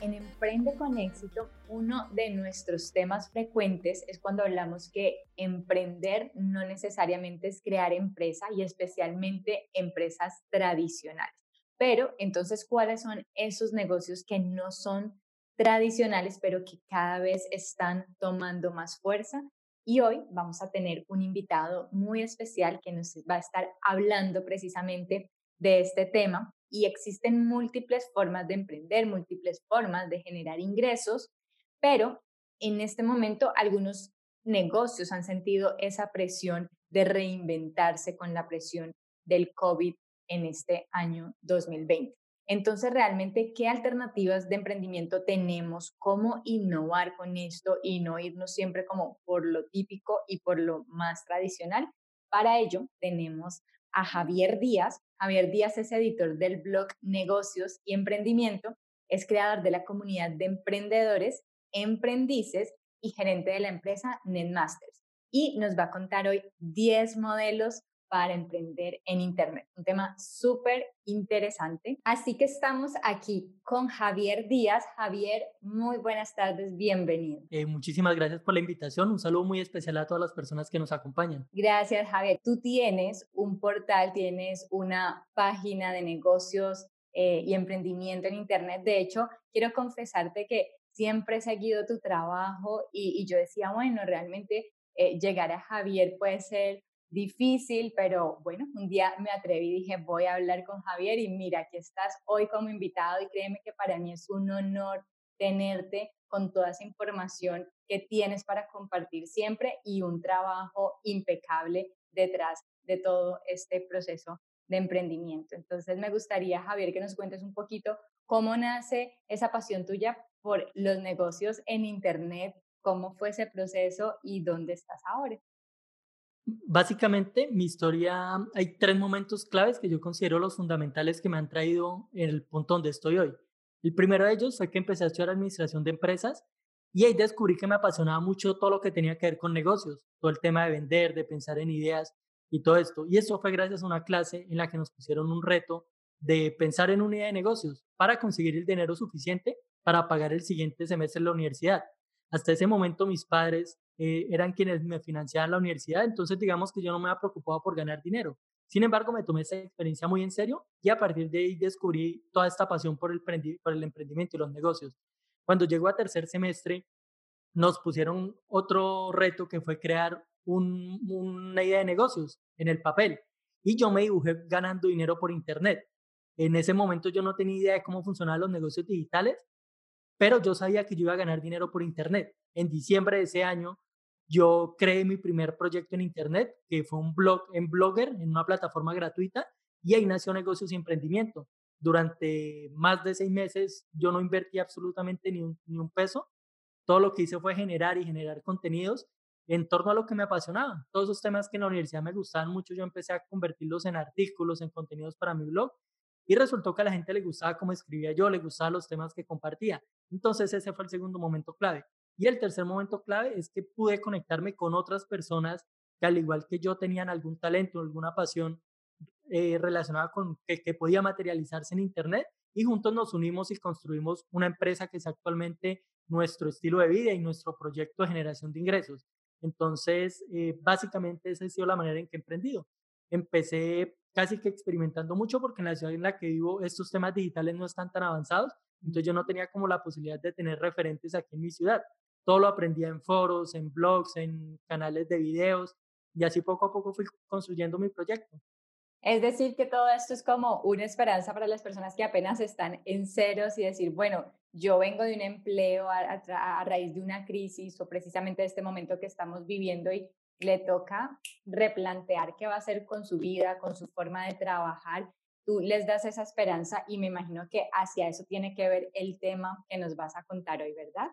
En Emprende con éxito, uno de nuestros temas frecuentes es cuando hablamos que emprender no necesariamente es crear empresa y especialmente empresas tradicionales. Pero entonces, ¿cuáles son esos negocios que no son tradicionales, pero que cada vez están tomando más fuerza? Y hoy vamos a tener un invitado muy especial que nos va a estar hablando precisamente de este tema y existen múltiples formas de emprender, múltiples formas de generar ingresos, pero en este momento algunos negocios han sentido esa presión de reinventarse con la presión del COVID en este año 2020. Entonces, realmente, ¿qué alternativas de emprendimiento tenemos? ¿Cómo innovar con esto y no irnos siempre como por lo típico y por lo más tradicional? Para ello, tenemos a Javier Díaz. Javier Díaz es editor del blog Negocios y Emprendimiento, es creador de la comunidad de emprendedores, emprendices y gerente de la empresa Netmasters. Y nos va a contar hoy 10 modelos para emprender en Internet. Un tema súper interesante. Así que estamos aquí con Javier Díaz. Javier, muy buenas tardes, bienvenido. Eh, muchísimas gracias por la invitación. Un saludo muy especial a todas las personas que nos acompañan. Gracias, Javier. Tú tienes un portal, tienes una página de negocios eh, y emprendimiento en Internet. De hecho, quiero confesarte que siempre he seguido tu trabajo y, yo decía, bueno, realmente eh, llegar a Javier puede ser difícil, pero bueno, un día me atreví y dije, voy a hablar con Javier y mira, aquí estás hoy como invitado y créeme que para mí es un honor tenerte con toda esa información que tienes para compartir siempre y un trabajo impecable detrás de todo este proceso de emprendimiento. Entonces me gustaría, Javier, que nos cuentes un poquito cómo nace esa pasión tuya por los negocios en Internet, cómo fue ese proceso y dónde estás ahora. Básicamente, mi historia, hay tres momentos claves que yo considero los fundamentales que me han traído en el punto donde estoy hoy. El primero de ellos fue que empecé a estudiar administración de empresas y ahí descubrí que me apasionaba mucho todo lo que tenía que ver con negocios, todo el tema de vender, de pensar en ideas y todo esto. Y eso fue gracias a una clase en la que nos pusieron un reto de pensar en una idea de negocios para conseguir el dinero suficiente para pagar el siguiente semestre en la universidad. Hasta ese momento mis padres eh, eran quienes me financiaban la universidad, entonces digamos que yo no me había preocupado por ganar dinero. Sin embargo, me tomé esa experiencia muy en serio y a partir de ahí descubrí toda esta pasión por el, por el emprendimiento y los negocios. Cuando llegó a tercer semestre, nos pusieron otro reto que fue crear una idea de negocios en el papel y yo me dibujé ganando dinero por internet. En ese momento yo no tenía idea de cómo funcionaban los negocios digitales, pero yo sabía que yo iba a ganar dinero por internet. En diciembre de ese año yo creé mi primer proyecto en Internet, que fue un blog en Blogger, en una plataforma gratuita, y ahí nació Negocios y Emprendimiento. Durante más de seis meses yo no invertí absolutamente ni un, peso. Todo lo que hice fue generar y generar contenidos en torno a lo que me apasionaba. Todos esos temas que en la universidad me gustaban mucho, yo empecé a convertirlos en artículos, en contenidos para mi blog. Y resultó que a la gente le gustaba cómo escribía yo, le gustaban los temas que compartía. Entonces ese fue el segundo momento clave. Y el tercer momento clave es que pude conectarme con otras personas que al igual que yo tenían algún talento, alguna pasión eh, relacionada con que, que podía materializarse en Internet y juntos nos unimos y construimos una empresa que es actualmente nuestro estilo de vida y nuestro proyecto de generación de ingresos. Entonces, eh, básicamente esa ha sido la manera en que he emprendido. Empecé casi que experimentando mucho porque en la ciudad en la que vivo estos temas digitales no están tan avanzados, entonces yo no tenía como la posibilidad de tener referentes aquí en mi ciudad. Todo lo aprendía en foros, en blogs, en canales de videos y así poco a poco fui construyendo mi proyecto. Es decir, que todo esto es como una esperanza para las personas que apenas están en ceros y decir, bueno, yo vengo de un empleo a, a, raíz de una crisis o precisamente de este momento que estamos viviendo y le toca replantear qué va a hacer con su vida, con su forma de trabajar. Tú les das esa esperanza y me imagino que hacia eso tiene que ver el tema que nos vas a contar hoy, ¿verdad?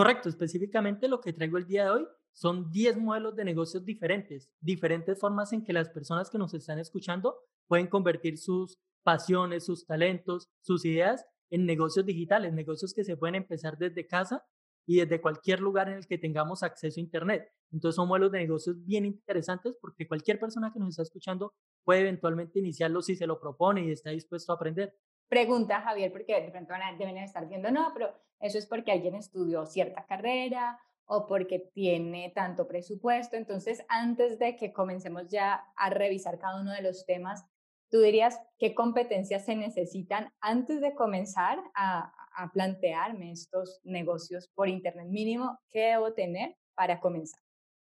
Correcto, específicamente lo que traigo el día de hoy son 10 modelos de negocios diferentes, diferentes formas en que las personas que nos están escuchando pueden convertir sus pasiones, sus talentos, sus ideas en negocios digitales, negocios que se pueden empezar desde casa y desde cualquier lugar en el que tengamos acceso a Internet. Entonces son modelos de negocios bien interesantes porque cualquier persona que nos está escuchando puede eventualmente iniciarlo si se lo propone y está dispuesto a aprender. Pregunta Javier, porque de pronto deben estar viendo, no, pero eso es porque alguien estudió cierta carrera o porque tiene tanto presupuesto. Entonces, antes de que comencemos ya a revisar cada uno de los temas, tú dirías qué competencias se necesitan antes de comenzar a, a plantearme estos negocios por Internet mínimo, ¿qué debo tener para comenzar?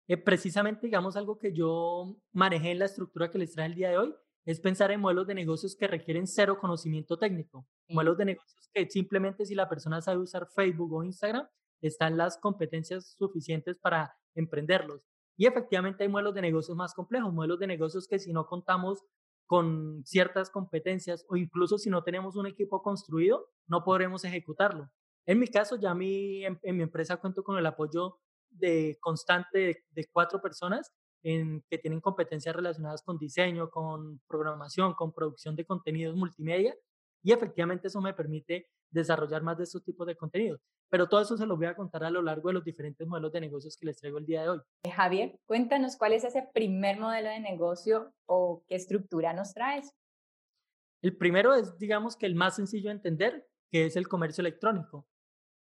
Eh, precisamente, digamos, algo que yo manejé en la estructura que les trae el día de hoy, es pensar en modelos de negocios que requieren cero conocimiento técnico, modelos de negocios que simplemente si la persona sabe usar Facebook o Instagram, están las competencias suficientes para emprenderlos. Y efectivamente hay modelos de negocios más complejos, modelos de negocios que si no contamos con ciertas competencias o incluso si no tenemos un equipo construido, no podremos ejecutarlo. En mi caso, ya mi, en, mi empresa cuento con el apoyo de constante de, cuatro personas en, que tienen competencias relacionadas con diseño, con programación, con producción de contenidos multimedia y efectivamente eso me permite desarrollar más de estos tipos de contenidos. Pero todo eso se lo voy a contar a lo largo de los diferentes modelos de negocios que les traigo el día de hoy. Eh, Javier, cuéntanos cuál es ese primer modelo de negocio o qué estructura nos traes. El primero es, digamos que el más sencillo de entender, que es el comercio electrónico.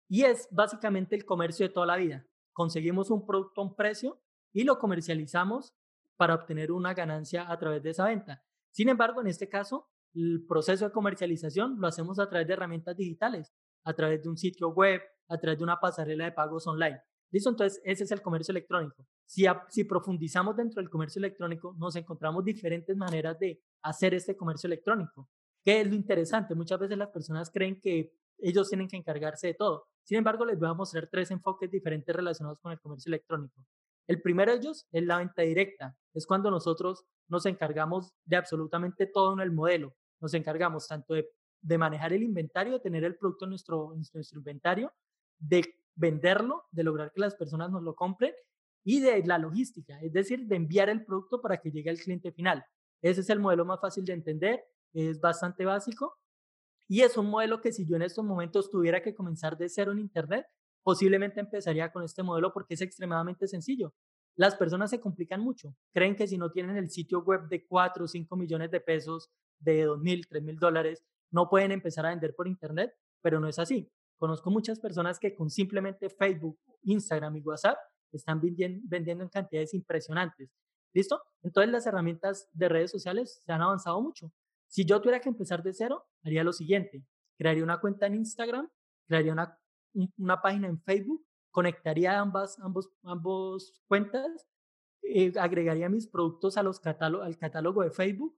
Y es básicamente el comercio de toda la vida. Conseguimos un producto a un precio y lo comercializamos para obtener una ganancia a través de esa venta. Sin embargo, en este caso, el proceso de comercialización lo hacemos a través de herramientas digitales, a través de un sitio web, a través de una pasarela de pagos online. ¿Listo? Entonces, ese es el comercio electrónico. Si, si profundizamos dentro del comercio electrónico, nos encontramos diferentes maneras de hacer este comercio electrónico. ¿Qué es lo interesante? Muchas veces las personas creen que ellos tienen que encargarse de todo. Sin embargo, les voy a mostrar tres enfoques diferentes relacionados con el comercio electrónico. El primero de ellos es la venta directa. Es cuando nosotros nos encargamos de absolutamente todo en el modelo. Nos encargamos tanto de, manejar el inventario, de tener el producto en nuestro, en nuestro inventario, de venderlo, de lograr que las personas nos lo compren y de la logística, es decir, de enviar el producto para que llegue al cliente final. Ese es el modelo más fácil de entender, es bastante básico y es un modelo que si yo en estos momentos tuviera que comenzar de cero en Internet, posiblemente empezaría con este modelo porque es extremadamente sencillo. Las personas se complican mucho. Creen que si no tienen el sitio web de 4 o 5 millones de pesos, de 2 mil, 3 mil dólares, no pueden empezar a vender por Internet, pero no es así. Conozco muchas personas que con simplemente Facebook, Instagram y WhatsApp están vendiendo en cantidades impresionantes. ¿Listo? Entonces las herramientas de redes sociales se han avanzado mucho. Si yo tuviera que empezar de cero, haría lo siguiente. Crearía una cuenta en Instagram, crearía una, una página en Facebook conectaría ambas ambos, ambos cuentas, eh, agregaría mis productos a los al catálogo de Facebook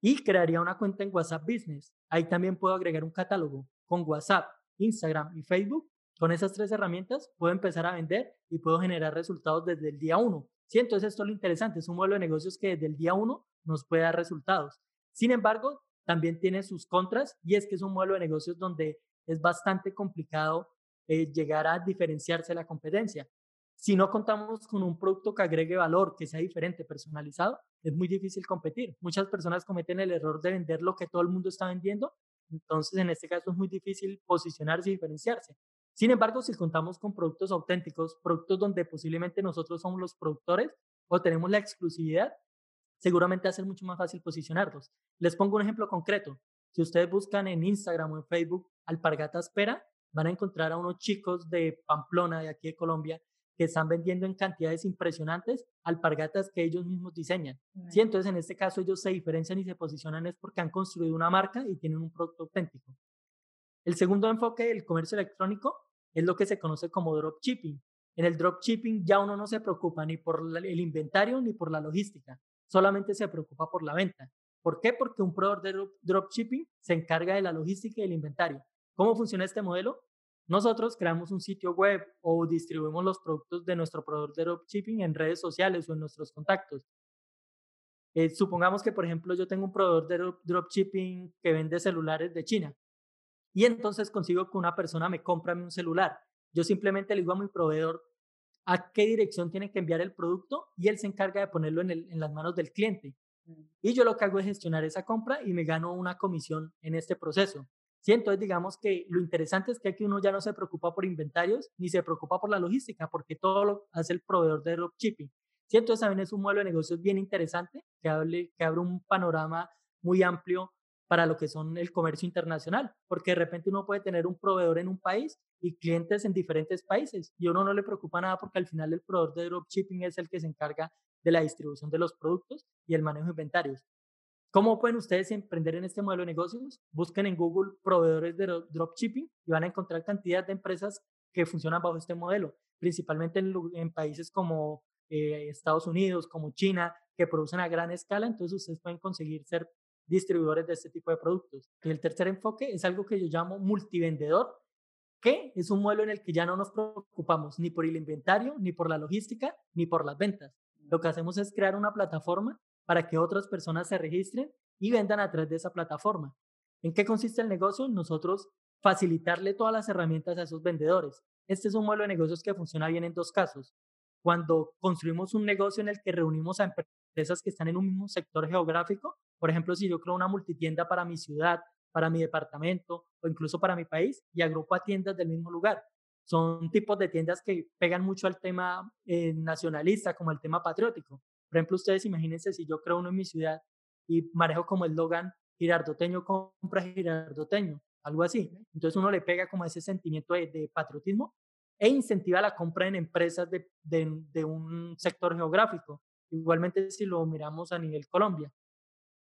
y crearía una cuenta en WhatsApp Business. Ahí también puedo agregar un catálogo con WhatsApp, Instagram y Facebook. Con esas tres herramientas puedo empezar a vender y puedo generar resultados desde el día uno. Sí, entonces esto es lo interesante, es un modelo de negocios que desde el día uno nos puede dar resultados. Sin embargo, también tiene sus contras y es que es un modelo de negocios donde es bastante complicado eh, llegar a diferenciarse la competencia. Si no contamos con un producto que agregue valor, que sea diferente, personalizado, es muy difícil competir. Muchas personas cometen el error de vender lo que todo el mundo está vendiendo, entonces en este caso es muy difícil posicionarse y diferenciarse. Sin embargo, si contamos con productos auténticos, productos donde posiblemente nosotros somos los productores o tenemos la exclusividad, seguramente va mucho más fácil posicionarlos. Les pongo un ejemplo concreto. Si ustedes buscan en Instagram o en Facebook Alpargatas Pera, van a encontrar a unos chicos de Pamplona, de aquí de Colombia, que están vendiendo en cantidades impresionantes alpargatas que ellos mismos diseñan. Sí, entonces en este caso ellos se diferencian y se posicionan es porque han construido una marca y tienen un producto auténtico. El segundo enfoque del comercio electrónico es lo que se conoce como dropshipping. En el dropshipping ya uno no se preocupa ni por el inventario ni por la logística, solamente se preocupa por la venta. ¿Por qué? Porque un proveedor de dropshipping se encarga de la logística y el inventario. ¿Cómo funciona este modelo? Nosotros creamos un sitio web o distribuimos los productos de nuestro proveedor de dropshipping en redes sociales o en nuestros contactos. Eh, supongamos que, por ejemplo, yo tengo un proveedor de dropshipping que vende celulares de China y entonces consigo que una persona me compra un celular. Yo simplemente le digo a mi proveedor, a qué dirección tiene que enviar el producto y él se encarga de ponerlo en, en las manos del cliente. Mm. Y yo lo que hago es gestionar esa compra y me gano una comisión en este proceso. Sí, entonces digamos que lo interesante es que aquí uno ya no se preocupa por inventarios ni se preocupa por la logística, porque todo lo hace el proveedor de dropshipping. Sí, entonces también es un modelo de negocios bien interesante que, hable, que abre un panorama muy amplio para lo que son el comercio internacional, porque de repente uno puede tener un proveedor en un país y clientes en diferentes países y uno no le preocupa nada porque al final el proveedor de dropshipping es el que se encarga de la distribución de los productos y el manejo de inventarios. ¿Cómo pueden ustedes emprender en este modelo de negocios? Busquen en Google proveedores de dropshipping y van a encontrar cantidad de empresas que funcionan bajo este modelo, principalmente en, países como eh, Estados Unidos, como China, que producen a gran escala, entonces ustedes pueden conseguir ser distribuidores de este tipo de productos. Y el tercer enfoque es algo que yo llamo multivendedor, que es un modelo en el que ya no nos preocupamos ni por el inventario, ni por la logística, ni por las ventas. Lo que hacemos es crear una plataforma para que otras personas se registren y vendan a través de esa plataforma. ¿En qué consiste el negocio? Nosotros facilitarle todas las herramientas a esos vendedores. Este es un modelo de negocios que funciona bien en dos casos. Cuando construimos un negocio en el que reunimos a empresas que están en un mismo sector geográfico, por ejemplo, si yo creo una multitienda para mi ciudad, para mi departamento o incluso para mi país y agrupo a tiendas del mismo lugar. Son tipos de tiendas que pegan mucho al tema eh, nacionalista como el tema patriótico. Por ejemplo, ustedes imagínense si yo creo uno en mi ciudad y manejo como el Logan girardoteño compra girardoteño, algo así. Entonces uno le pega como ese sentimiento de, patriotismo e incentiva la compra en empresas de, de, un sector geográfico. Igualmente si lo miramos a nivel Colombia.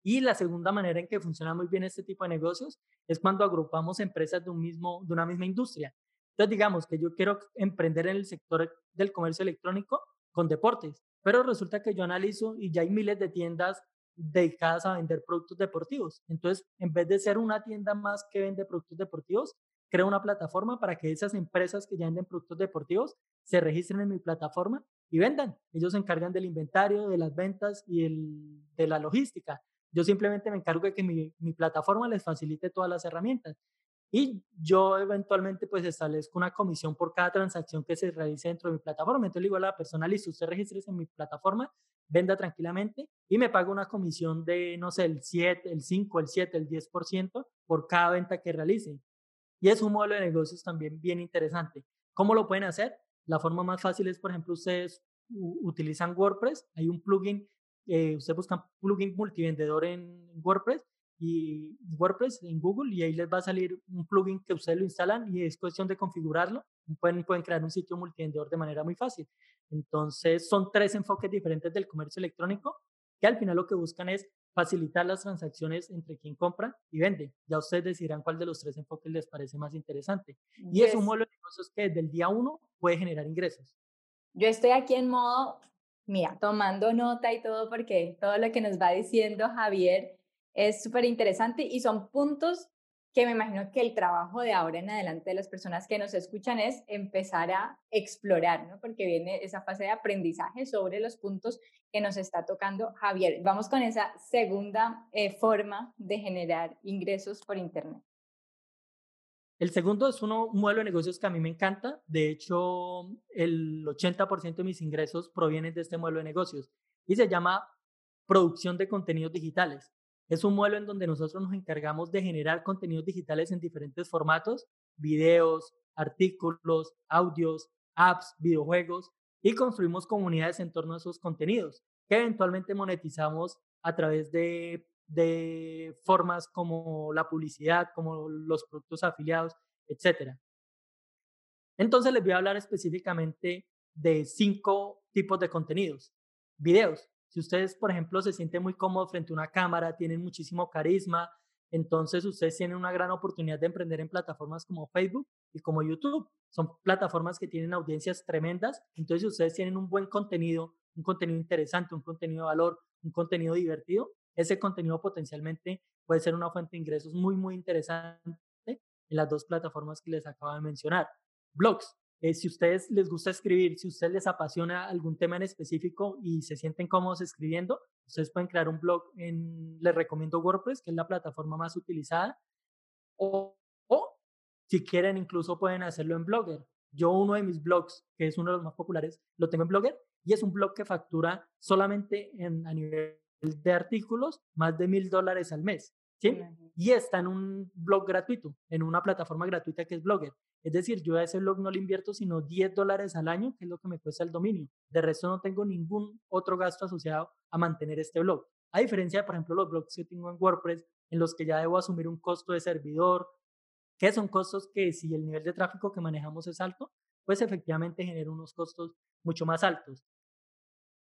Y la segunda manera en que funciona muy bien este tipo de negocios es cuando agrupamos empresas de, un mismo, de una misma industria. Entonces, digamos que yo quiero emprender en el sector del comercio electrónico con deportes. Pero resulta que yo analizo y ya hay miles de tiendas dedicadas a vender productos deportivos. Entonces, en vez de ser una tienda más que vende productos deportivos, creo una plataforma para que esas empresas que ya venden productos deportivos se registren en mi plataforma y vendan. Ellos se encargan del inventario, de las ventas y el, de la logística. Yo simplemente me encargo de que mi, plataforma les facilite todas las herramientas y yo eventualmente pues establezco una comisión por cada transacción que se realice dentro de mi plataforma. Entonces le digo a la persona, listo, usted registre en mi plataforma, venda tranquilamente y me paga una comisión de, no sé, el 7, el 5, el 7, el 10% por cada venta que realice. Y es un modelo de negocios también bien interesante. ¿Cómo lo pueden hacer? La forma más fácil es, por ejemplo, ustedes utilizan WordPress, hay un plugin, eh, ustedes buscan plugin multivendedor en WordPress y WordPress en Google y ahí les va a salir un plugin que ustedes lo instalan y es cuestión de configurarlo. Pueden, pueden crear un sitio multivendedor de manera muy fácil. Entonces, son tres enfoques diferentes del comercio electrónico que al final lo que buscan es facilitar las transacciones entre quien compra y vende. Ya ustedes decidirán cuál de los tres enfoques les parece más interesante. Y es un modelo de negocios que desde el día uno puede generar ingresos. Yo estoy aquí en modo, mira, tomando nota y todo porque todo lo que nos va diciendo Javier es súper interesante y son puntos que me imagino que el trabajo de ahora en adelante de las personas que nos escuchan es empezar a explorar, ¿no? Porque viene esa fase de aprendizaje sobre los puntos que nos está tocando Javier. Vamos con esa segunda eh, forma de generar ingresos por Internet. El segundo es un modelo de negocios que a mí me encanta. De hecho, el 80% de mis ingresos provienen de este modelo de negocios y se llama producción de contenidos digitales. Es un modelo en donde nosotros nos encargamos de generar contenidos digitales en diferentes formatos, videos, artículos, audios, apps, videojuegos, y construimos comunidades en torno a esos contenidos que eventualmente monetizamos a través de, de formas como la publicidad, como los productos afiliados, etc. Entonces les voy a hablar específicamente de cinco tipos de contenidos. Videos. Si ustedes, por ejemplo, se sienten muy cómodos frente a una cámara, tienen muchísimo carisma, entonces ustedes tienen una gran oportunidad de emprender en plataformas como Facebook y como YouTube. Son plataformas que tienen audiencias tremendas, entonces si ustedes tienen un buen contenido, un contenido interesante, un contenido de valor, un contenido divertido, ese contenido potencialmente puede ser una fuente de ingresos muy, muy interesante en las dos plataformas que les acabo de mencionar. Blogs. Eh, si ustedes les gusta escribir, si ustedes les apasiona algún tema en específico y se sienten cómodos escribiendo, ustedes pueden crear un blog en, les recomiendo WordPress, que es la plataforma más utilizada, o, o si quieren incluso pueden hacerlo en Blogger. yo uno de mis blogs, que es uno de los más populares, lo tengo en Blogger y es un blog que factura solamente en, a nivel de artículos más de mil dólares al mes. ¿sí? Y está en un blog gratuito, en una plataforma gratuita que es Blogger. Es decir, yo a ese blog no le invierto sino 10 dólares al año, que es lo que me cuesta el dominio. De resto no tengo ningún otro gasto asociado a mantener este blog. A diferencia de, por ejemplo, los blogs que tengo en WordPress, en los que ya debo asumir un costo de servidor, que son costos que si el nivel de tráfico que manejamos es alto, pues efectivamente genera unos costos mucho más altos.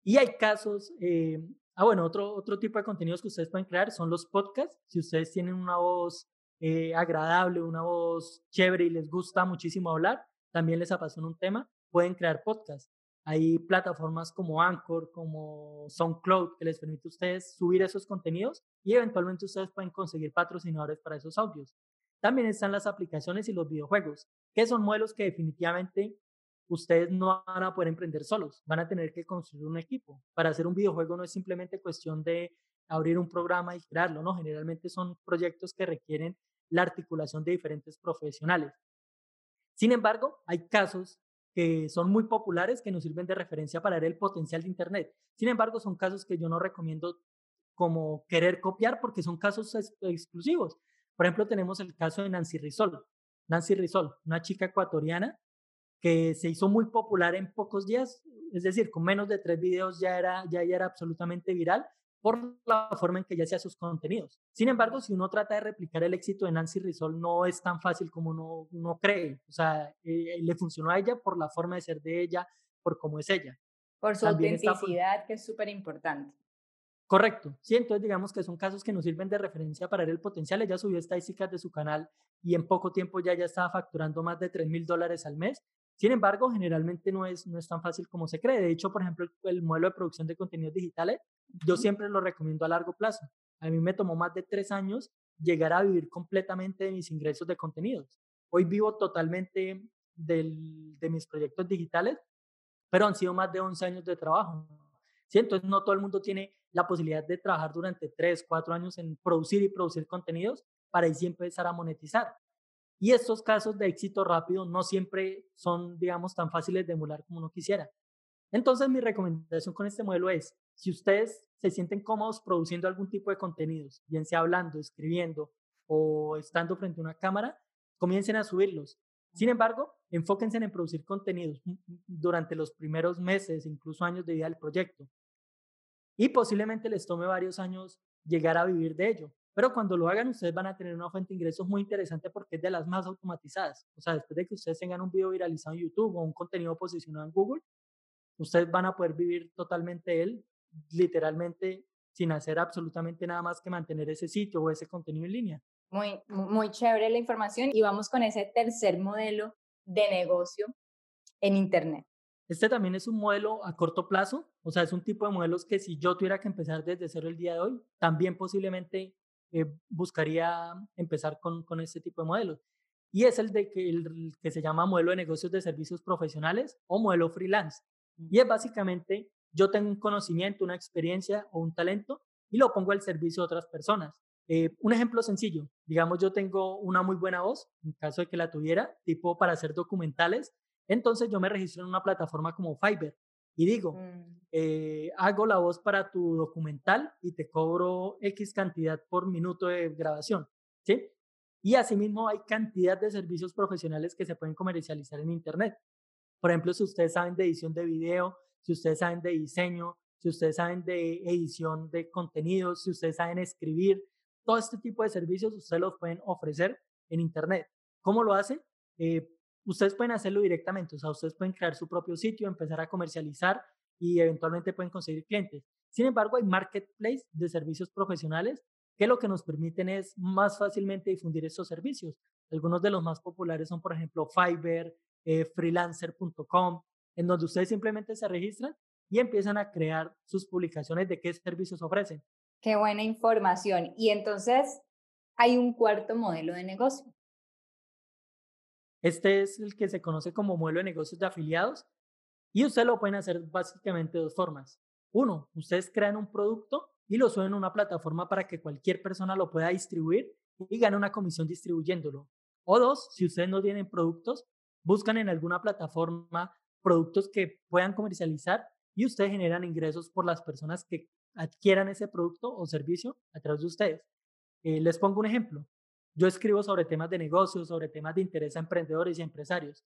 Y hay casos, eh, ah bueno, otro, otro tipo de contenidos que ustedes pueden crear son los podcasts. Si ustedes tienen una voz eh, agradable, una voz chévere y les gusta muchísimo hablar, también les apasiona un tema, pueden crear podcasts. Hay plataformas como Anchor, como SoundCloud, que les permite a ustedes subir esos contenidos y eventualmente ustedes pueden conseguir patrocinadores para esos audios. También están las aplicaciones y los videojuegos, que son modelos que definitivamente ustedes no van a poder emprender solos, van a tener que construir un equipo. Para hacer un videojuego no es simplemente cuestión de abrir un programa y crearlo, ¿no? Generalmente son proyectos que requieren la articulación de diferentes profesionales. Sin embargo, hay casos que son muy populares que nos sirven de referencia para ver el potencial de Internet. Sin embargo, son casos que yo no recomiendo como querer copiar porque son casos exclusivos. Por ejemplo, tenemos el caso de Nancy Rizol. Nancy Rizol, una chica ecuatoriana que se hizo muy popular en pocos días, es decir, con menos de tres videos ya era, ya, ya era absolutamente viral por la forma en que ella hacía sus contenidos. Sin embargo, si uno trata de replicar el éxito de Nancy Rizol, no es tan fácil como uno, uno cree. O sea, eh, le funcionó a ella por la forma de ser de ella, por cómo es ella. Por su autenticidad, que es súper importante. Correcto. Sí, entonces digamos que son casos que nos sirven de referencia para ver el potencial. Ella subió estadísticas de su canal y en poco tiempo ya ya estaba facturando más de 3 mil dólares al mes. Sin embargo, generalmente no es, no es tan fácil como se cree. De hecho, por ejemplo, el, modelo de producción de contenidos digitales, yo siempre lo recomiendo a largo plazo. A mí me tomó más de tres años llegar a vivir completamente de mis ingresos de contenidos. Hoy vivo totalmente del, de mis proyectos digitales, pero han sido más de 11 años de trabajo. ¿sí? Entonces, no todo el mundo tiene la posibilidad de trabajar durante tres, cuatro años en producir y producir contenidos para ahí sí empezar a monetizar. Y estos casos de éxito rápido no siempre son, digamos, tan fáciles de emular como uno quisiera. Entonces, mi recomendación con este modelo es, si ustedes se sienten cómodos produciendo algún tipo de contenidos, bien sea hablando, escribiendo o estando frente a una cámara, comiencen a subirlos. Sin embargo, enfóquense en producir contenidos durante los primeros meses, incluso años de vida del proyecto. Y posiblemente les tome varios años llegar a vivir de ello. Pero cuando lo hagan, ustedes van a tener una fuente de ingresos muy interesante porque es de las más automatizadas. O sea, después de que ustedes tengan un video viralizado en YouTube o un contenido posicionado en Google, ustedes van a poder vivir totalmente él, literalmente sin hacer absolutamente nada más que mantener ese sitio o ese contenido en línea. Muy, muy chévere la información y vamos con ese tercer modelo de negocio en Internet. Este también es un modelo a corto plazo, o sea, es un tipo de modelos que si yo tuviera que empezar desde cero el día de hoy, también posiblemente eh, buscaría empezar con, con este tipo de modelos. Y es el de que, el que se llama modelo de negocios de servicios profesionales o modelo freelance. Y es básicamente, yo tengo un conocimiento, una experiencia o un talento y lo pongo al servicio de otras personas. Eh, un ejemplo sencillo, digamos yo tengo una muy buena voz, en caso de que la tuviera, tipo para hacer documentales, entonces yo me registro en una plataforma como Fiverr y digo, mm. eh, hago la voz para tu documental y te cobro X cantidad por minuto de grabación, ¿sí? Y asimismo hay cantidad de servicios profesionales que se pueden comercializar en Internet. Por ejemplo, si ustedes saben de edición de video, si ustedes saben de diseño, si ustedes saben de edición de contenidos, si ustedes saben escribir, todo este tipo de servicios ustedes los pueden ofrecer en Internet. ¿Cómo lo hacen? Eh, ustedes pueden hacerlo directamente, o sea, ustedes pueden crear su propio sitio, empezar a comercializar y eventualmente pueden conseguir clientes. Sin embargo, hay marketplace de servicios profesionales que lo que nos permiten es más fácilmente difundir esos servicios. Algunos de los más populares son, por ejemplo, Fiverr, eh, freelancer.com, en donde ustedes simplemente se registran y empiezan a crear sus publicaciones de qué servicios ofrecen. Qué buena información. Y entonces hay un cuarto modelo de negocio. Este es el que se conoce como modelo de negocios de afiliados y ustedes lo pueden hacer básicamente de dos formas. Uno, ustedes crean un producto y lo suben a una plataforma para que cualquier persona lo pueda distribuir y gane una comisión distribuyéndolo. O dos, si ustedes no tienen productos, buscan en alguna plataforma productos que puedan comercializar y ustedes generan ingresos por las personas que adquieran ese producto o servicio a través de ustedes. Eh, les pongo un ejemplo. Yo escribo sobre temas de negocios, sobre temas de interés a emprendedores y empresarios.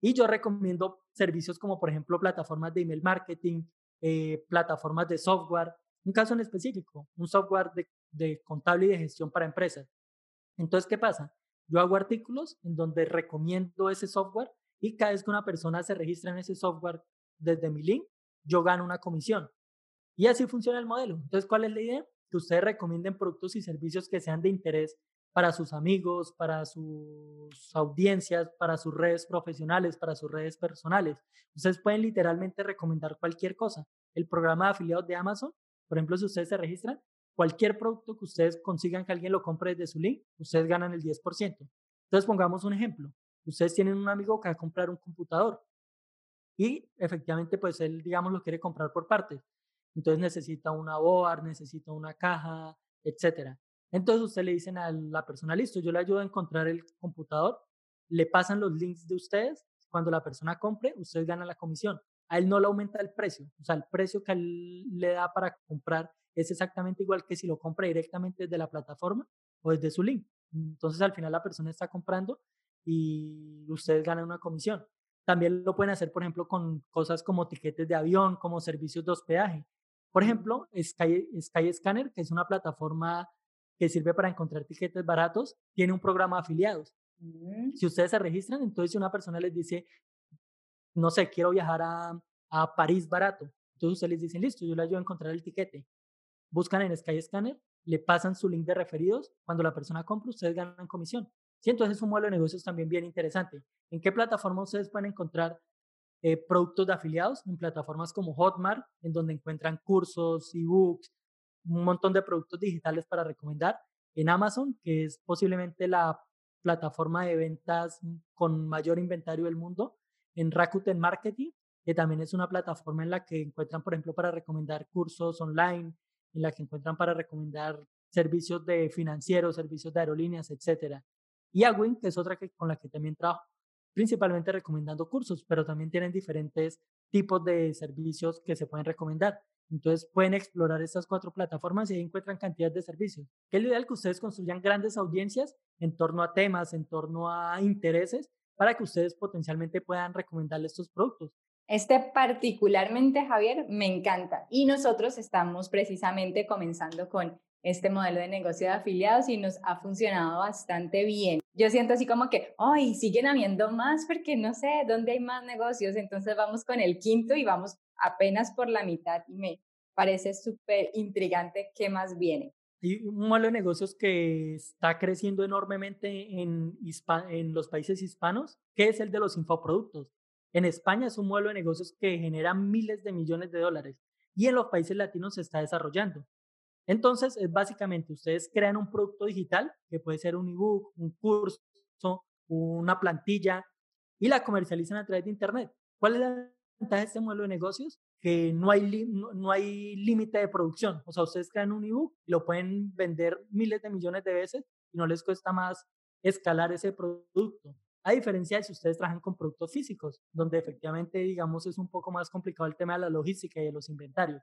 Y yo recomiendo servicios como, por ejemplo, plataformas de email marketing, eh, plataformas de software, un caso en específico, un software de, de contable y de gestión para empresas. Entonces, ¿qué pasa? Yo hago artículos en donde recomiendo ese software y cada vez que una persona se registra en ese software desde mi link, yo gano una comisión. Y así funciona el modelo. Entonces, ¿cuál es la idea? Que ustedes recomienden productos y servicios que sean de interés para sus amigos, para sus audiencias, para sus redes profesionales, para sus redes personales. Ustedes pueden literalmente recomendar cualquier cosa. El programa de afiliados de Amazon, por ejemplo, si ustedes se registran, cualquier producto que ustedes consigan que alguien lo compre desde su link, ustedes ganan el 10%. Entonces, pongamos un ejemplo. Ustedes tienen un amigo que va a comprar un computador y efectivamente, pues él, digamos, lo quiere comprar por partes. Entonces necesita una board, necesita una caja, etcétera. Entonces usted le dicen a la persona, listo, yo le ayudo a encontrar el computador, le pasan los links de ustedes, cuando la persona compre, ustedes ganan la comisión. A él no le aumenta el precio, o sea, el precio que él le da para comprar es exactamente igual que si lo compra directamente desde la plataforma o desde su link. Entonces al final la persona está comprando y ustedes ganan una comisión. También lo pueden hacer, por ejemplo, con cosas como tiquetes de avión, como servicios de hospedaje. Por ejemplo, Sky, Sky Scanner, que es una plataforma que sirve para encontrar tiquetes baratos, tiene un programa de afiliados. Mm. Si ustedes se registran, entonces si una persona les dice, no sé, quiero viajar a, a París barato, entonces ustedes les dicen, listo, yo le ayudo a encontrar el tiquete. Buscan en Skyscanner, le pasan su link de referidos, cuando la persona compra, ustedes ganan comisión. Sí, entonces es un modelo de negocios también bien interesante. ¿En qué plataforma ustedes pueden encontrar eh, productos de afiliados? En plataformas como Hotmart, en donde encuentran cursos, ebooks, un montón de productos digitales para recomendar. En Amazon, que es posiblemente la plataforma de ventas con mayor inventario del mundo. En Rakuten Marketing, que también es una plataforma en la que encuentran, por ejemplo, para recomendar cursos online, en la que encuentran para recomendar servicios de financieros, servicios de aerolíneas, etcétera. Y Awin, que es otra que, con la que también trabajo, principalmente recomendando cursos, pero también tienen diferentes tipos de servicios que se pueden recomendar. Entonces pueden explorar estas cuatro plataformas y ahí encuentran cantidad de servicios. Que es lo ideal que ustedes construyan grandes audiencias en torno a temas, en torno a intereses, para que ustedes potencialmente puedan recomendarle estos productos. Este particularmente, Javier, me encanta. Y nosotros estamos precisamente comenzando con este modelo de negocio de afiliados y nos ha funcionado bastante bien. Yo siento así como que, ay, siguen habiendo más porque no sé dónde hay más negocios, entonces vamos con el quinto y vamos apenas por la mitad y me parece súper intrigante qué más viene. Y un modelo de negocios que está creciendo enormemente en, en los países hispanos, que es el de los infoproductos. En España es un modelo de negocios que genera miles de millones de dólares y en los países latinos se está desarrollando. Entonces, es básicamente, ustedes crean un producto digital, que puede ser un ebook, un curso, una plantilla, y la comercializan a través de Internet. ¿Cuál es la ventaja de este modelo de negocios? Que no hay, no, hay límite de producción. O sea, ustedes crean un ebook y lo pueden vender miles de millones de veces y no les cuesta más escalar ese producto. A diferencia de si ustedes trabajan con productos físicos, donde efectivamente, digamos, es un poco más complicado el tema de la logística y de los inventarios.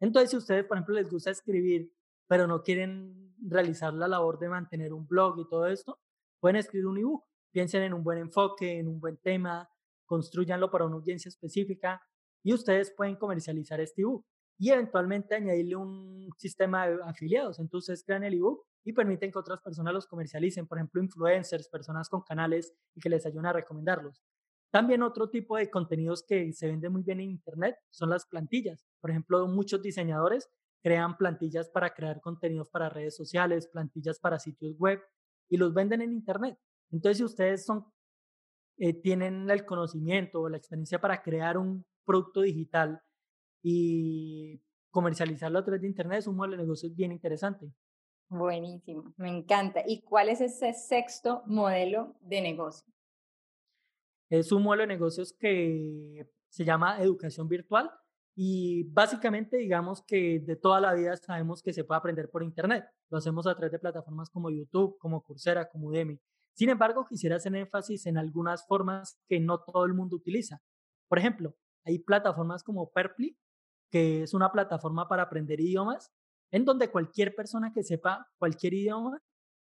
Entonces, si ustedes, por ejemplo, les gusta escribir, pero no quieren realizar la labor de mantener un blog y todo esto, pueden escribir un ebook. Piensen en un buen enfoque, en un buen tema, construyanlo para una audiencia específica y ustedes pueden comercializar este ebook y eventualmente añadirle un sistema de afiliados. Entonces crean el ebook y permiten que otras personas los comercialicen, por ejemplo, influencers, personas con canales y que les ayuden a recomendarlos. También otro tipo de contenidos que se vende muy bien en Internet son las plantillas. Por ejemplo, muchos diseñadores crean plantillas para crear contenidos para redes sociales, plantillas para sitios web y los venden en Internet. Entonces, si ustedes son, eh, tienen el conocimiento o la experiencia para crear un producto digital y comercializarlo a través de Internet, es un modelo de negocio bien interesante. Buenísimo, me encanta. ¿Y cuál es ese sexto modelo de negocio? Es un modelo de negocios que se llama educación virtual y básicamente digamos que de toda la vida sabemos que se puede aprender por Internet. Lo hacemos a través de plataformas como YouTube, como Coursera, como Udemy. Sin embargo, quisiera hacer énfasis en algunas formas que no todo el mundo utiliza. Por ejemplo, hay plataformas como Perply, que es una plataforma para aprender idiomas, en donde cualquier persona que sepa cualquier idioma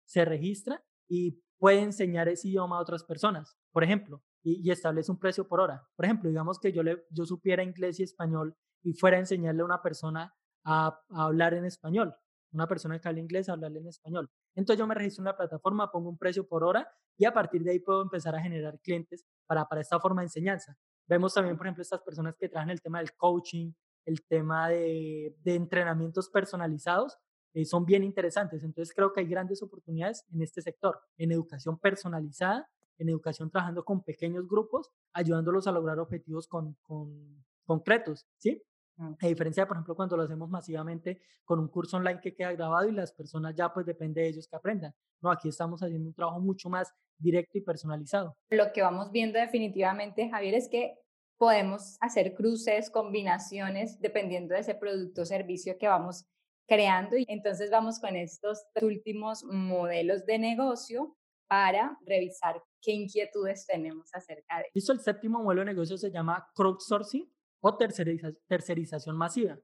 se registra y puede enseñar ese idioma a otras personas, por ejemplo, y, establece un precio por hora. Por ejemplo, digamos que yo, supiera inglés y español y fuera a enseñarle a una persona a, hablar en español, una persona que habla inglés a hablarle en español. Entonces yo me registro en la plataforma, pongo un precio por hora y a partir de ahí puedo empezar a generar clientes para, para esta forma de enseñanza. Vemos también, por ejemplo, estas personas que trabajan el tema del coaching, el tema de, de entrenamientos personalizados, eh, son bien interesantes. Entonces creo que hay grandes oportunidades en este sector, en educación personalizada, en educación trabajando con pequeños grupos, ayudándolos a lograr objetivos con, con concretos, ¿sí? A diferencia, por ejemplo, cuando lo hacemos masivamente con un curso online que queda grabado y las personas ya pues depende de ellos que aprendan. No, aquí estamos haciendo un trabajo mucho más directo y personalizado. Lo que vamos viendo definitivamente, Javier, es que podemos hacer cruces, combinaciones, dependiendo de ese producto o servicio que vamos creando. Y entonces vamos con estos últimos modelos de negocio para revisar qué inquietudes tenemos acerca de. Listo, el séptimo modelo de negocio se llama crowdsourcing o tercerización masiva.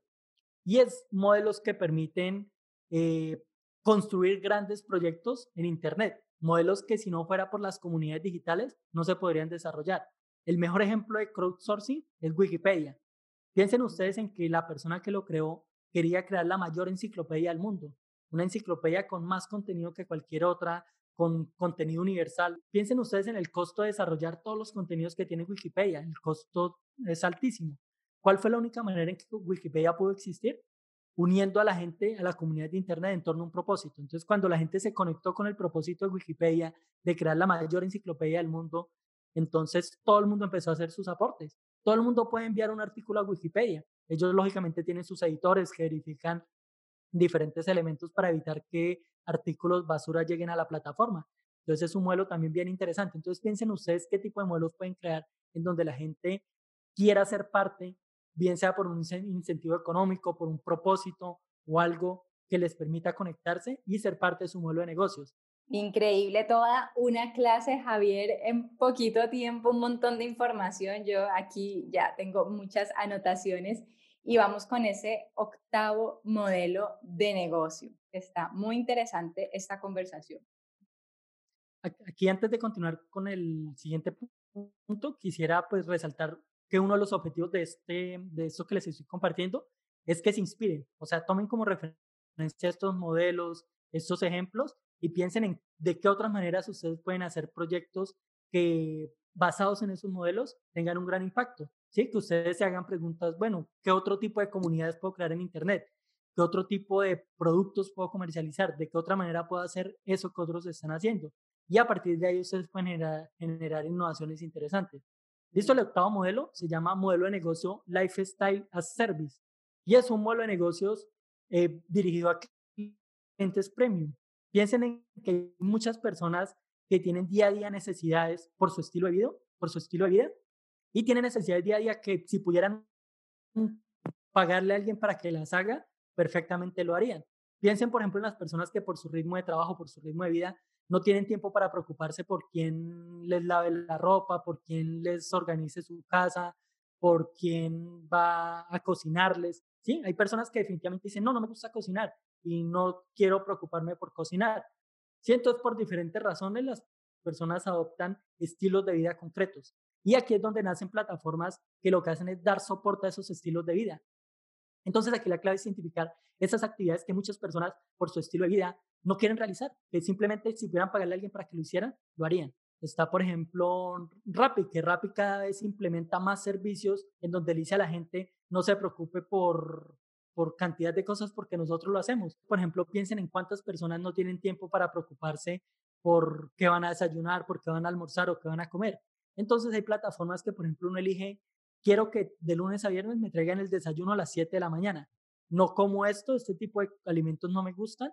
Y es modelos que permiten eh, construir grandes proyectos en Internet, modelos que si no fuera por las comunidades digitales no se podrían desarrollar. El mejor ejemplo de crowdsourcing es Wikipedia. Piensen ustedes en que la persona que lo creó quería crear la mayor enciclopedia del mundo, una enciclopedia con más contenido que cualquier otra, con contenido universal. Piensen ustedes en el costo de desarrollar todos los contenidos que tiene Wikipedia. El costo es altísimo. ¿Cuál fue la única manera en que Wikipedia pudo existir? Uniendo a la gente, a la comunidad de Internet en torno a un propósito. Entonces, cuando la gente se conectó con el propósito de Wikipedia de crear la mayor enciclopedia del mundo, entonces todo el mundo empezó a hacer sus aportes. Todo el mundo puede enviar un artículo a Wikipedia. Ellos lógicamente tienen sus editores que verifican diferentes elementos para evitar que artículos basura lleguen a la plataforma. Entonces es un modelo también bien interesante. Entonces piensen ustedes qué tipo de modelos pueden crear en donde la gente quiera ser parte, bien sea por un incentivo económico, por un propósito o algo que les permita conectarse y ser parte de su modelo de negocios. Increíble toda una clase, Javier, en poquito tiempo, un montón de información. Yo aquí ya tengo muchas anotaciones y vamos con ese octavo modelo de negocio. Está muy interesante esta conversación. Aquí antes de continuar con el siguiente punto, quisiera pues resaltar que uno de los objetivos de, este, de esto que les estoy compartiendo es que se inspiren, o sea, tomen como referencia estos modelos, estos ejemplos y piensen en de qué otras maneras ustedes pueden hacer proyectos que basados en esos modelos tengan un gran impacto. ¿sí? Que ustedes se hagan preguntas, bueno, ¿qué otro tipo de comunidades puedo crear en Internet? ¿Qué otro tipo de productos puedo comercializar? ¿De qué otra manera puedo hacer eso que otros están haciendo? Y a partir de ahí ustedes pueden generar, innovaciones interesantes. Listo, el octavo modelo se llama modelo de negocio Lifestyle as Service y es un modelo de negocios eh, dirigido a clientes premium. Piensen en que hay muchas personas que tienen día a día necesidades por su estilo de vida, por su estilo de vida y tienen necesidades día a día que si pudieran pagarle a alguien para que las haga, perfectamente lo harían. Piensen, por ejemplo, en las personas que por su ritmo de trabajo, por su ritmo de vida, no tienen tiempo para preocuparse por quién les lave la ropa, por quién les organice su casa, por quién va a cocinarles. Sí, hay personas que definitivamente dicen, no, no me gusta cocinar y no quiero preocuparme por cocinar. Sí, entonces por diferentes razones las personas adoptan estilos de vida concretos. Y aquí es donde nacen plataformas que lo que hacen es dar soporte a esos estilos de vida. Entonces aquí la clave es identificar esas actividades que muchas personas por su estilo de vida no quieren realizar, que simplemente si pudieran pagarle a alguien para que lo hicieran, lo harían. Está, por ejemplo, Rappi, que Rappi cada vez implementa más servicios en donde le dice a la gente no se preocupe por, por cantidad de cosas porque nosotros lo hacemos. Por ejemplo, piensen en cuántas personas no tienen tiempo para preocuparse por qué van a desayunar, por qué van a almorzar o qué van a comer. Entonces hay plataformas que, por ejemplo, uno elige, quiero que de lunes a viernes me traigan el desayuno a las 7 de la mañana. No como esto, este tipo de alimentos no me gustan,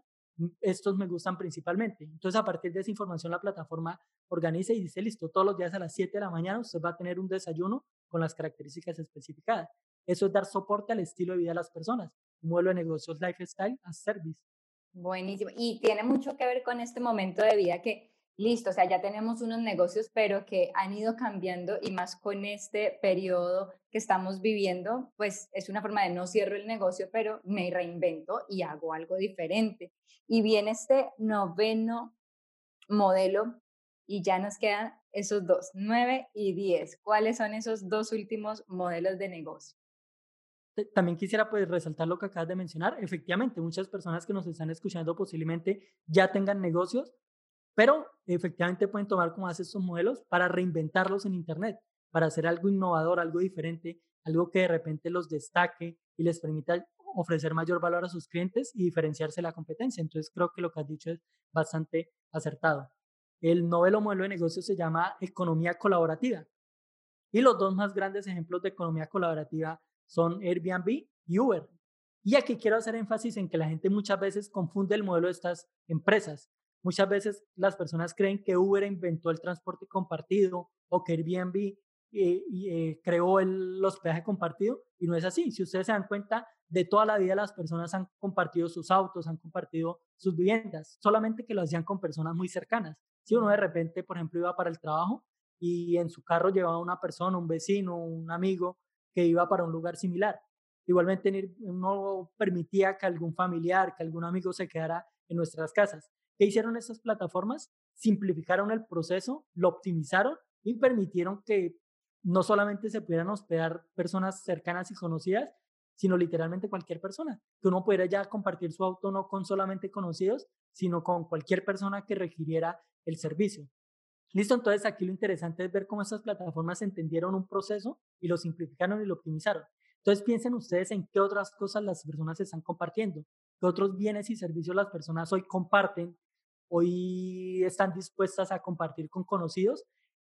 estos me gustan principalmente. Entonces, a partir de esa información, la plataforma organiza y dice, listo, todos los días a las 7 de la mañana usted va a tener un desayuno con las características especificadas. Eso es dar soporte al estilo de vida de las personas. Un modelo de negocios lifestyle as service. Buenísimo. Y tiene mucho que ver con este momento de vida que listo, o sea, ya tenemos unos negocios, pero que han ido cambiando y más con este periodo que estamos viviendo, pues es una forma de no cierro el negocio, pero me reinvento y hago algo diferente. Y viene este noveno modelo y ya nos quedan esos dos, nueve y diez. ¿Cuáles son esos dos últimos modelos de negocio? También quisiera pues resaltar lo que acabas de mencionar. Efectivamente, muchas personas que nos están escuchando posiblemente ya tengan negocios, pero efectivamente pueden tomar como hace estos modelos para reinventarlos en Internet, para hacer algo innovador, algo diferente, algo que de repente los destaque y les permita ofrecer mayor valor a sus clientes y diferenciarse de la competencia. Entonces creo que lo que has dicho es bastante acertado. El novelo modelo de negocio se llama economía colaborativa. Y los dos más grandes ejemplos de economía colaborativa son Airbnb y Uber. Y aquí quiero hacer énfasis en que la gente muchas veces confunde el modelo de estas empresas. Muchas veces las personas creen que Uber inventó el transporte compartido o que Airbnb eh, eh, creó el hospedaje compartido y no es así. Si ustedes se dan cuenta, de toda la vida las personas han compartido sus autos, han compartido sus viviendas, solamente que lo hacían con personas muy cercanas. Si uno de repente, por ejemplo, iba para el trabajo y en su carro llevaba una persona, un vecino, un amigo que iba para un lugar similar. Igualmente no permitía que algún familiar, que algún amigo se quedara en nuestras casas. ¿Qué hicieron estas plataformas? Simplificaron el proceso, lo optimizaron y permitieron que no solamente se pudieran hospedar personas cercanas y conocidas, sino literalmente cualquier persona, que uno pudiera ya compartir su auto no con solamente conocidos, sino con cualquier persona que requiriera el servicio. Listo, entonces aquí lo interesante es ver cómo estas plataformas entendieron un proceso y lo simplificaron y lo optimizaron. Entonces piensen ustedes en qué otras cosas las personas están compartiendo, qué otros bienes y servicios las personas hoy comparten hoy están dispuestas a compartir con conocidos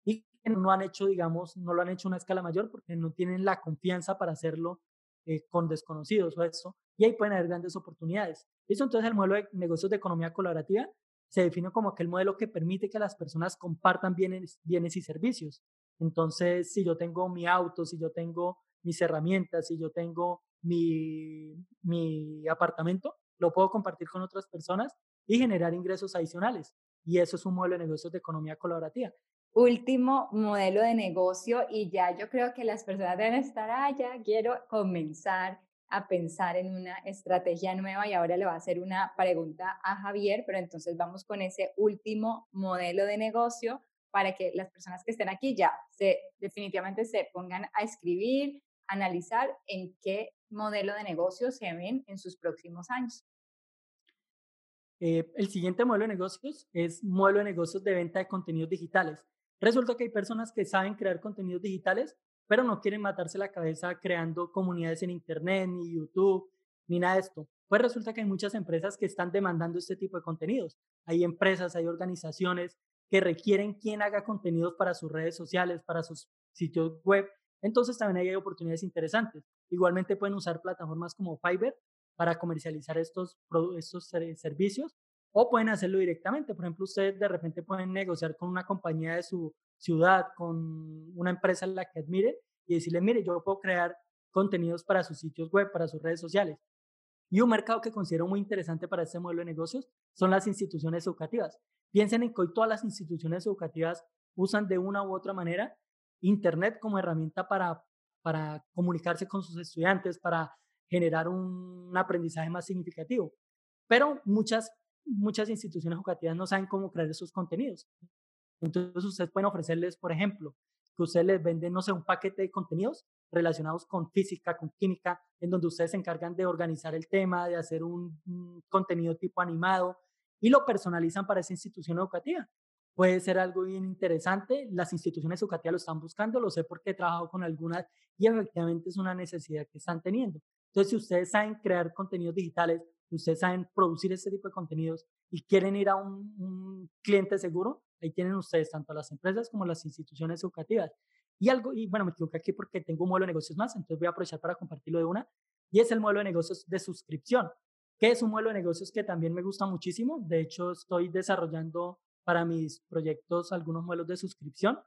y no han hecho, digamos, no lo han hecho a una escala mayor porque no tienen la confianza para hacerlo eh, con desconocidos o eso, y ahí pueden haber grandes oportunidades. Eso entonces el modelo de negocios de economía colaborativa se define como aquel modelo que permite que las personas compartan bienes, bienes y servicios. Entonces, si yo tengo mi auto, si yo tengo mis herramientas, si yo tengo mi, mi apartamento, lo puedo compartir con otras personas y generar ingresos adicionales. Y eso es un modelo de negocios de economía colaborativa. Último modelo de negocio y ya yo creo que las personas deben estar, ah, ya quiero comenzar a pensar en una estrategia nueva y ahora le voy a hacer una pregunta a Javier, pero entonces vamos con ese último modelo de negocio para que las personas que estén aquí ya se definitivamente se pongan a escribir, analizar en qué modelo de negocio se ven en sus próximos años. Eh, el siguiente modelo de negocios es modelo de negocios de venta de contenidos digitales. Resulta que hay personas que saben crear contenidos digitales, pero no quieren matarse la cabeza creando comunidades en Internet, ni YouTube, ni nada de esto. Pues resulta que hay muchas empresas que están demandando este tipo de contenidos. Hay empresas, hay organizaciones que requieren quien haga contenidos para sus redes sociales, para sus sitios web. Entonces también hay oportunidades interesantes. Igualmente pueden usar plataformas como Fiverr para comercializar estos, estos servicios o pueden hacerlo directamente. Por ejemplo, ustedes de repente pueden negociar con una compañía de su ciudad, con una empresa en la que admiren y decirle, mire, yo puedo crear contenidos para sus sitios web, para sus redes sociales. Y un mercado que considero muy interesante para este modelo de negocios son las instituciones educativas. Piensen en que hoy todas las instituciones educativas usan de una u otra manera Internet como herramienta para, para comunicarse con sus estudiantes, para generar un aprendizaje más significativo. Pero muchas, muchas instituciones educativas no saben cómo crear esos contenidos. Entonces ustedes pueden ofrecerles, por ejemplo, que ustedes les venden, no sé, un paquete de contenidos relacionados con física, con química, en donde ustedes se encargan de organizar el tema, de hacer un, un contenido tipo animado y lo personalizan para esa institución educativa. Puede ser algo bien interesante. Las instituciones educativas lo están buscando, lo sé porque he trabajado con algunas y efectivamente es una necesidad que están teniendo. Entonces, si ustedes saben crear contenidos digitales, si ustedes saben producir este tipo de contenidos y quieren ir a un, cliente seguro, ahí tienen ustedes tanto las empresas como las instituciones educativas. Y algo, y bueno, me equivoqué aquí porque tengo un modelo de negocios más, entonces voy a aprovechar para compartirlo de una, y es el modelo de negocios de suscripción, que es un modelo de negocios que también me gusta muchísimo. De hecho, estoy desarrollando para mis proyectos algunos modelos de suscripción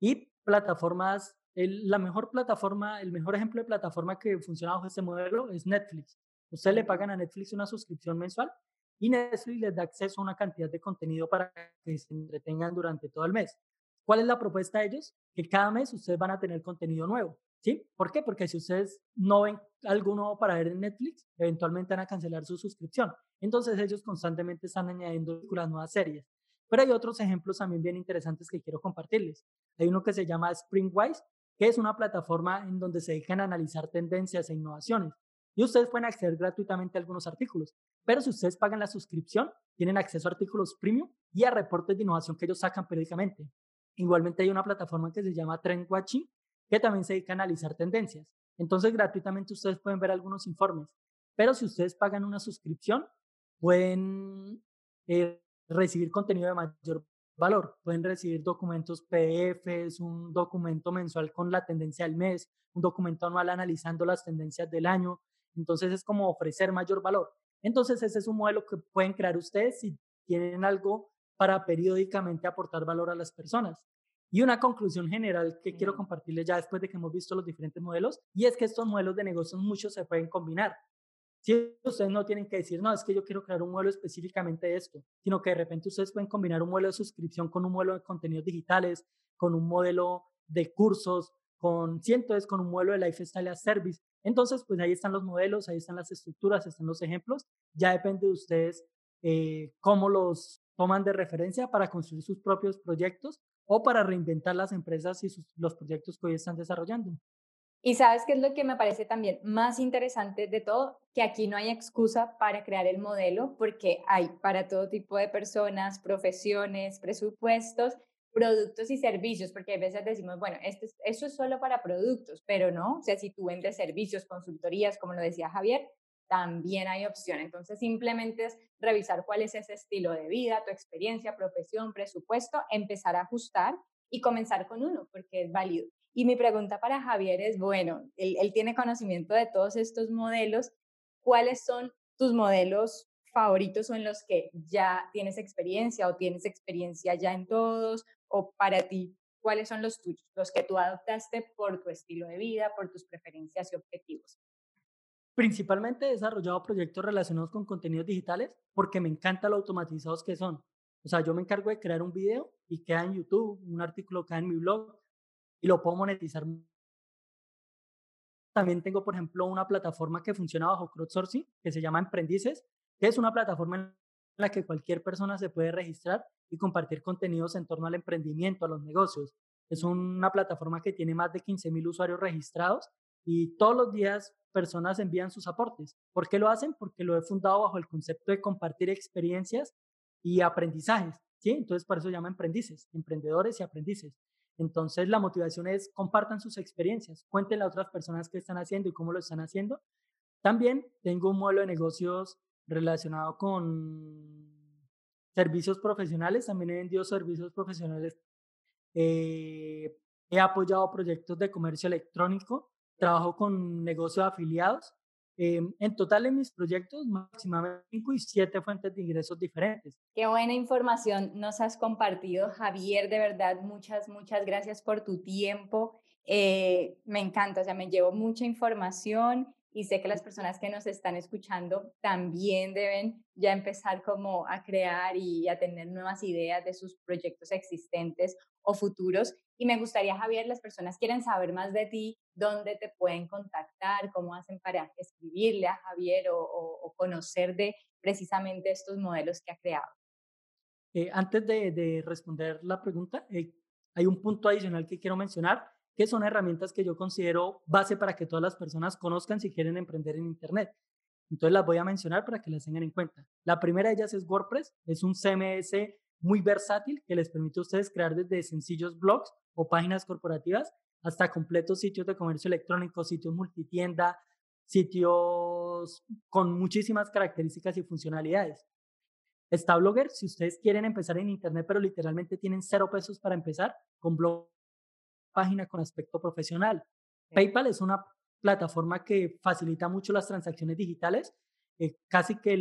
y plataformas la mejor plataforma, el mejor ejemplo de plataforma que funciona bajo este modelo es Netflix. Usted le pagan a Netflix una suscripción mensual y Netflix les da acceso a una cantidad de contenido para que se entretengan durante todo el mes. ¿Cuál es la propuesta de ellos? Que cada mes ustedes van a tener contenido nuevo. ¿Sí? ¿Por qué? Porque si ustedes no ven algo nuevo para ver en Netflix, eventualmente van a cancelar su suscripción. Entonces ellos constantemente están añadiendo las nuevas series. Pero hay otros ejemplos también bien interesantes que quiero compartirles. Hay uno que se llama Springwise, que es una plataforma en donde se dedican a analizar tendencias e innovaciones. Y ustedes pueden acceder gratuitamente a algunos artículos. Pero si ustedes pagan la suscripción, tienen acceso a artículos premium y a reportes de innovación que ellos sacan periódicamente. Igualmente hay una plataforma que se llama Trend Watching, que también se dedica a analizar tendencias. Entonces, gratuitamente ustedes pueden ver algunos informes, pero si ustedes pagan una suscripción, pueden eh, recibir contenido de mayor valor. Pueden recibir documentos PDFs, un documento mensual con la tendencia del mes, un documento anual analizando las tendencias del año. Entonces, es como ofrecer mayor valor. Entonces, ese es un modelo que pueden crear ustedes si tienen algo para periódicamente aportar valor a las personas. Y una conclusión general que quiero compartirles ya después de que hemos visto los diferentes modelos, y es que estos modelos de negocios muchos se pueden combinar. Si ustedes no tienen que decir, no, es que yo quiero crear un modelo específicamente de esto, sino que de repente ustedes pueden combinar un modelo de suscripción con un modelo de contenidos digitales, con un modelo de cursos, con cientos, con un modelo de lifestyle as service. Entonces, pues ahí están los modelos, ahí están las estructuras, están los ejemplos. Ya depende de ustedes eh, cómo los toman de referencia para construir sus propios proyectos o para reinventar las empresas y los proyectos que hoy están desarrollando. Y sabes qué es lo que me parece también más interesante de todo, que aquí no hay excusa para crear el modelo porque hay para todo tipo de personas, profesiones, presupuestos, productos y servicios, porque a veces decimos, bueno, esto es, eso es solo para productos, pero no, o sea, si tú vendes servicios, consultorías, como lo decía Javier, también hay opción. Entonces, simplemente es revisar cuál es ese estilo de vida, tu experiencia, profesión, presupuesto, empezar a ajustar y comenzar con uno, porque es válido. Y mi pregunta para Javier es, bueno, él, él tiene conocimiento de todos estos modelos, ¿cuáles son tus modelos favoritos o en los que ya tienes experiencia o tienes experiencia ya en todos o para ti, cuáles son los tuyos, los que tú adoptaste por tu estilo de vida, por tus preferencias y objetivos? Principalmente he desarrollado proyectos relacionados con contenidos digitales porque me encanta lo automatizados que son. O sea, yo me encargo de crear un video y queda en YouTube, un artículo queda en mi blog y lo puedo monetizar. También tengo, por ejemplo, una plataforma que funciona bajo crowdsourcing que se llama Emprendices, que es una plataforma en la que cualquier persona se puede registrar y compartir contenidos en torno al emprendimiento, a los negocios. Es una plataforma que tiene más de 15.000 usuarios registrados y todos los días personas envían sus aportes. ¿Por qué lo hacen? Porque lo he fundado bajo el concepto de compartir experiencias y aprendizajes. ¿sí? Entonces, por eso se llama emprendices, emprendedores y aprendices. Entonces, la motivación es compartan sus experiencias, cuéntenle a otras personas qué están haciendo y cómo lo están haciendo. También tengo un modelo de negocios relacionado con servicios profesionales, también he vendido servicios profesionales. Eh, he apoyado proyectos de comercio electrónico trabajo con negocios afiliados. Em, en total en mis proyectos, máximamente 5 y 7 fuentes de ingresos diferentes. Qué buena información nos has compartido, Javier. De verdad, muchas, muchas gracias por tu tiempo. Eh, me encanta, o sea, me llevo mucha información y sé que las personas que nos están escuchando también deben ya empezar como a crear y a tener nuevas ideas de sus proyectos existentes o futuros. Y me gustaría, Javier, las personas quieren saber más de ti, dónde te pueden contactar, cómo hacen para escribirle a Javier o, conocer de precisamente estos modelos que ha creado. Eh, antes de, responder la pregunta, eh, hay un punto adicional que quiero mencionar que son herramientas que yo considero base para que todas las personas conozcan si quieren emprender en Internet. Entonces las voy a mencionar para que las tengan en cuenta. La primera de ellas es WordPress, es un CMS muy versátil que les permite a ustedes crear desde sencillos blogs o páginas corporativas hasta completos sitios de comercio electrónico, sitios multitienda, sitios con muchísimas características y funcionalidades. Está Blogger, si ustedes quieren empezar en Internet, pero literalmente tienen cero pesos para empezar, con Blogger página con aspecto profesional. PayPal es una plataforma que facilita mucho las transacciones digitales. Eh, casi que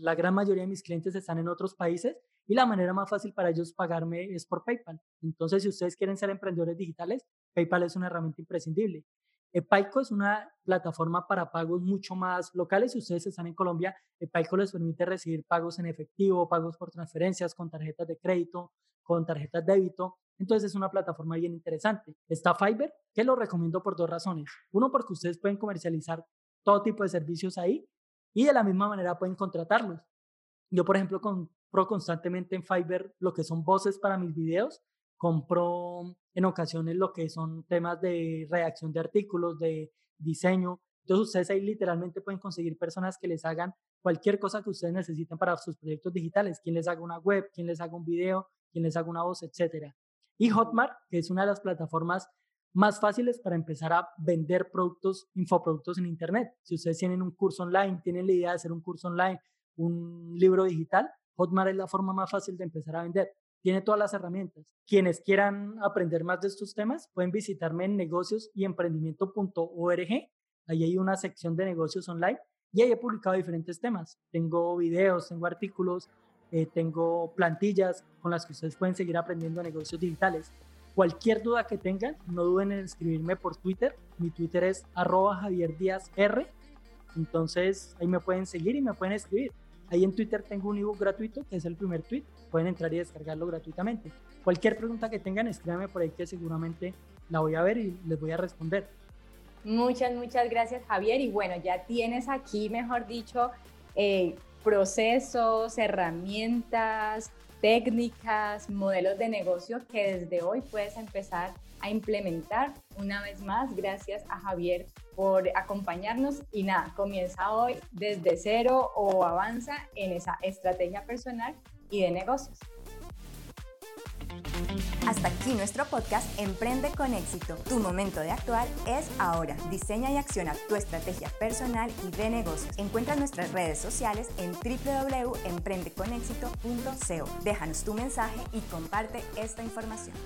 la gran mayoría de mis clientes están en otros países y la manera más fácil para ellos pagarme es por PayPal. Entonces, si ustedes quieren ser emprendedores digitales, PayPal es una herramienta imprescindible. Epaico es una plataforma para pagos mucho más locales. Si ustedes están en Colombia, Epaico les permite recibir pagos en efectivo, pagos por transferencias, con tarjetas de crédito, con tarjetas de débito. Entonces es una plataforma bien interesante. Está Fiverr, que lo recomiendo por dos razones. Uno, porque ustedes pueden comercializar todo tipo de servicios ahí y de la misma manera pueden contratarlos. Yo, por ejemplo, compro constantemente en Fiverr lo que son voces para mis videos, compro en ocasiones lo que son temas de redacción de artículos, de diseño. Entonces ustedes ahí literalmente pueden conseguir personas que les hagan cualquier cosa que ustedes necesiten para sus proyectos digitales, quien les haga una web, quien les haga un video, quien les haga una voz, etcétera. Y Hotmart, que es una de las plataformas más fáciles para empezar a vender productos, infoproductos en Internet. Si ustedes tienen un curso online, tienen la idea de hacer un curso online, un libro digital, Hotmart es la forma más fácil de empezar a vender. Tiene todas las herramientas. Quienes quieran aprender más de estos temas pueden visitarme en negocios y emprendimiento.org. Ahí hay una sección de negocios online y ahí he publicado diferentes temas. Tengo videos, tengo artículos, eh, tengo plantillas con las que ustedes pueden seguir aprendiendo negocios digitales. Cualquier duda que tengan, no duden en escribirme por Twitter. Mi Twitter es arroba Javier Díaz R. Entonces ahí me pueden seguir y me pueden escribir. Ahí en Twitter tengo un ebook gratuito, que es el primer tweet. Pueden entrar y descargarlo gratuitamente. Cualquier pregunta que tengan, escríbanme por ahí que seguramente la voy a ver y les voy a responder. Muchas, muchas gracias Javier. Y bueno, ya tienes aquí, mejor dicho, eh, procesos, herramientas, técnicas, modelos de negocio que desde hoy puedes empezar a implementar. Una vez más, gracias a Javier por acompañarnos y nada, comienza hoy desde cero o avanza en esa estrategia personal y de negocios. Hasta aquí nuestro podcast Emprende con éxito. Tu momento de actuar es ahora. Diseña y acciona tu estrategia personal y de negocios. Encuentra nuestras redes sociales en www.emprendeconexito.co. Déjanos tu mensaje y comparte esta información.